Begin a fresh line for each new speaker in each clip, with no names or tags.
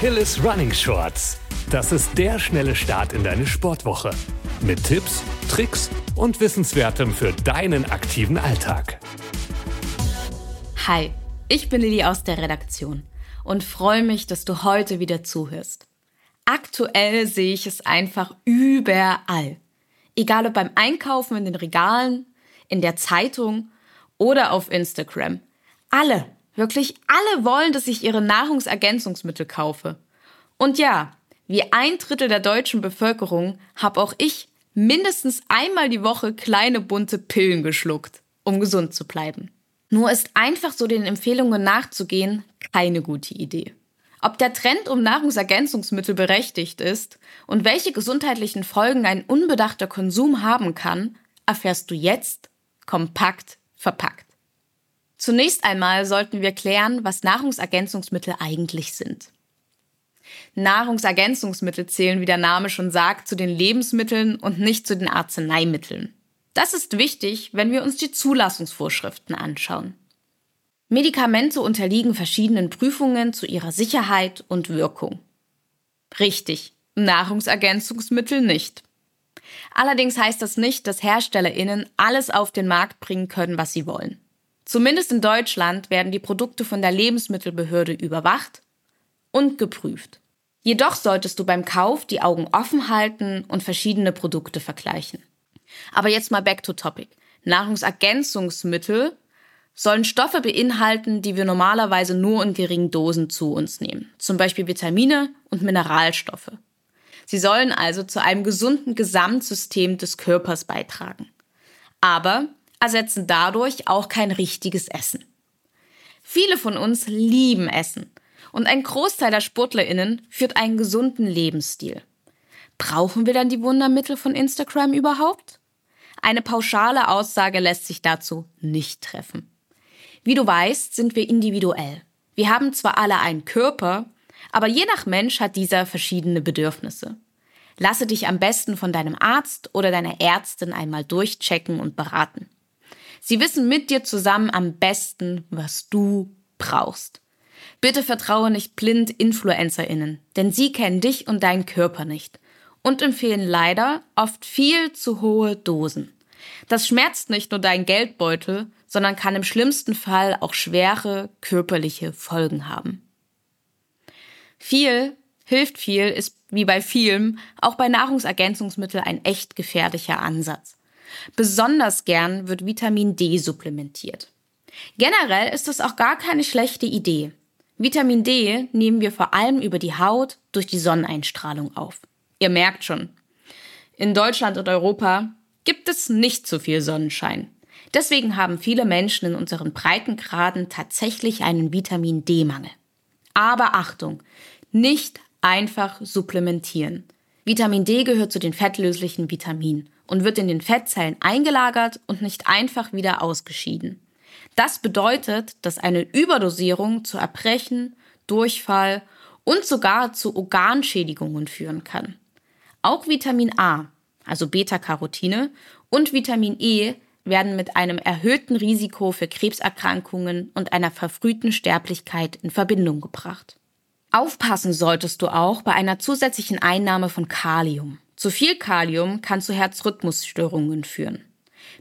Achilles Running Shorts. Das ist der schnelle Start in deine Sportwoche. Mit Tipps, Tricks und Wissenswertem für deinen aktiven Alltag.
Hi, ich bin Lilly aus der Redaktion und freue mich, dass du heute wieder zuhörst. Aktuell sehe ich es einfach überall. Egal ob beim Einkaufen in den Regalen, in der Zeitung oder auf Instagram. Alle Wirklich alle wollen, dass ich ihre Nahrungsergänzungsmittel kaufe. Und ja, wie ein Drittel der deutschen Bevölkerung habe auch ich mindestens einmal die Woche kleine bunte Pillen geschluckt, um gesund zu bleiben. Nur ist einfach so den Empfehlungen nachzugehen keine gute Idee. Ob der Trend um Nahrungsergänzungsmittel berechtigt ist und welche gesundheitlichen Folgen ein unbedachter Konsum haben kann, erfährst du jetzt kompakt verpackt. Zunächst einmal sollten wir klären, was Nahrungsergänzungsmittel eigentlich sind. Nahrungsergänzungsmittel zählen, wie der Name schon sagt, zu den Lebensmitteln und nicht zu den Arzneimitteln. Das ist wichtig, wenn wir uns die Zulassungsvorschriften anschauen. Medikamente unterliegen verschiedenen Prüfungen zu ihrer Sicherheit und Wirkung. Richtig, Nahrungsergänzungsmittel nicht. Allerdings heißt das nicht, dass Herstellerinnen alles auf den Markt bringen können, was sie wollen. Zumindest in Deutschland werden die Produkte von der Lebensmittelbehörde überwacht und geprüft. Jedoch solltest du beim Kauf die Augen offen halten und verschiedene Produkte vergleichen. Aber jetzt mal back to topic. Nahrungsergänzungsmittel sollen Stoffe beinhalten, die wir normalerweise nur in geringen Dosen zu uns nehmen, zum Beispiel Vitamine und Mineralstoffe. Sie sollen also zu einem gesunden Gesamtsystem des Körpers beitragen. Aber ersetzen dadurch auch kein richtiges Essen. Viele von uns lieben Essen und ein Großteil der Sportlerinnen führt einen gesunden Lebensstil. Brauchen wir dann die Wundermittel von Instagram überhaupt? Eine pauschale Aussage lässt sich dazu nicht treffen. Wie du weißt, sind wir individuell. Wir haben zwar alle einen Körper, aber je nach Mensch hat dieser verschiedene Bedürfnisse. Lasse dich am besten von deinem Arzt oder deiner Ärztin einmal durchchecken und beraten. Sie wissen mit dir zusammen am besten, was du brauchst. Bitte vertraue nicht blind InfluencerInnen, denn sie kennen dich und deinen Körper nicht und empfehlen leider oft viel zu hohe Dosen. Das schmerzt nicht nur deinen Geldbeutel, sondern kann im schlimmsten Fall auch schwere körperliche Folgen haben. Viel hilft viel ist wie bei vielem auch bei Nahrungsergänzungsmitteln ein echt gefährlicher Ansatz. Besonders gern wird Vitamin D supplementiert. Generell ist das auch gar keine schlechte Idee. Vitamin D nehmen wir vor allem über die Haut durch die Sonneneinstrahlung auf. Ihr merkt schon, in Deutschland und Europa gibt es nicht so viel Sonnenschein. Deswegen haben viele Menschen in unseren Breitengraden tatsächlich einen Vitamin D-Mangel. Aber Achtung, nicht einfach supplementieren. Vitamin D gehört zu den fettlöslichen Vitaminen und wird in den Fettzellen eingelagert und nicht einfach wieder ausgeschieden. Das bedeutet, dass eine Überdosierung zu Erbrechen, Durchfall und sogar zu Organschädigungen führen kann. Auch Vitamin A, also Beta-Carotine, und Vitamin E werden mit einem erhöhten Risiko für Krebserkrankungen und einer verfrühten Sterblichkeit in Verbindung gebracht. Aufpassen solltest du auch bei einer zusätzlichen Einnahme von Kalium. Zu viel Kalium kann zu Herzrhythmusstörungen führen.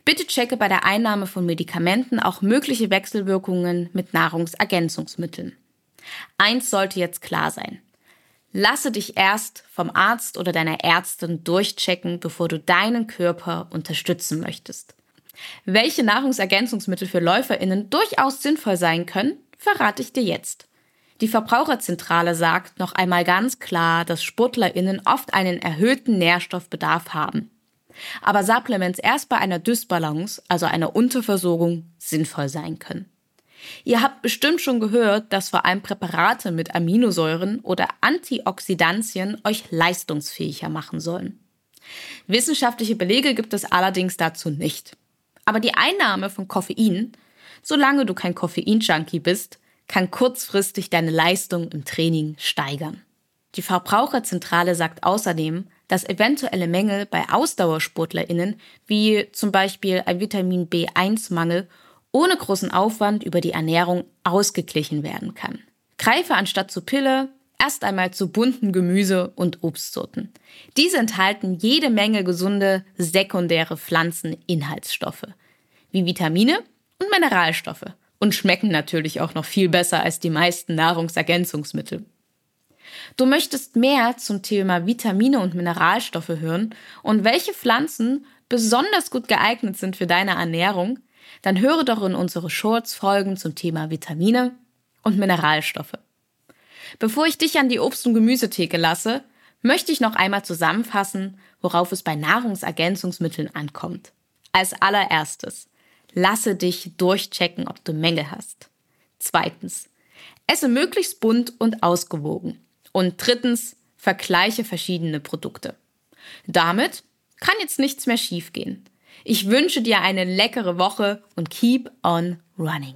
Bitte checke bei der Einnahme von Medikamenten auch mögliche Wechselwirkungen mit Nahrungsergänzungsmitteln. Eins sollte jetzt klar sein. Lasse dich erst vom Arzt oder deiner Ärztin durchchecken, bevor du deinen Körper unterstützen möchtest. Welche Nahrungsergänzungsmittel für Läuferinnen durchaus sinnvoll sein können, verrate ich dir jetzt. Die Verbraucherzentrale sagt noch einmal ganz klar, dass SportlerInnen oft einen erhöhten Nährstoffbedarf haben. Aber Supplements erst bei einer Dysbalance, also einer Unterversorgung, sinnvoll sein können. Ihr habt bestimmt schon gehört, dass vor allem Präparate mit Aminosäuren oder Antioxidantien euch leistungsfähiger machen sollen. Wissenschaftliche Belege gibt es allerdings dazu nicht. Aber die Einnahme von Koffein, solange du kein Koffein-Junkie bist, kann kurzfristig deine Leistung im Training steigern. Die Verbraucherzentrale sagt außerdem, dass eventuelle Mängel bei Ausdauersportlerinnen, wie zum Beispiel ein Vitamin B1-Mangel, ohne großen Aufwand über die Ernährung ausgeglichen werden kann. Greife anstatt zur Pille erst einmal zu bunten Gemüse- und Obstsorten. Diese enthalten jede Menge gesunde sekundäre Pflanzeninhaltsstoffe, wie Vitamine und Mineralstoffe und schmecken natürlich auch noch viel besser als die meisten Nahrungsergänzungsmittel. Du möchtest mehr zum Thema Vitamine und Mineralstoffe hören und welche Pflanzen besonders gut geeignet sind für deine Ernährung, dann höre doch in unsere Shorts-Folgen zum Thema Vitamine und Mineralstoffe. Bevor ich dich an die Obst- und Gemüsetheke lasse, möchte ich noch einmal zusammenfassen, worauf es bei Nahrungsergänzungsmitteln ankommt. Als allererstes, lasse dich durchchecken, ob du Mängel hast. Zweitens, esse möglichst bunt und ausgewogen. Und drittens, vergleiche verschiedene Produkte. Damit kann jetzt nichts mehr schiefgehen. Ich wünsche dir eine leckere Woche und keep on running.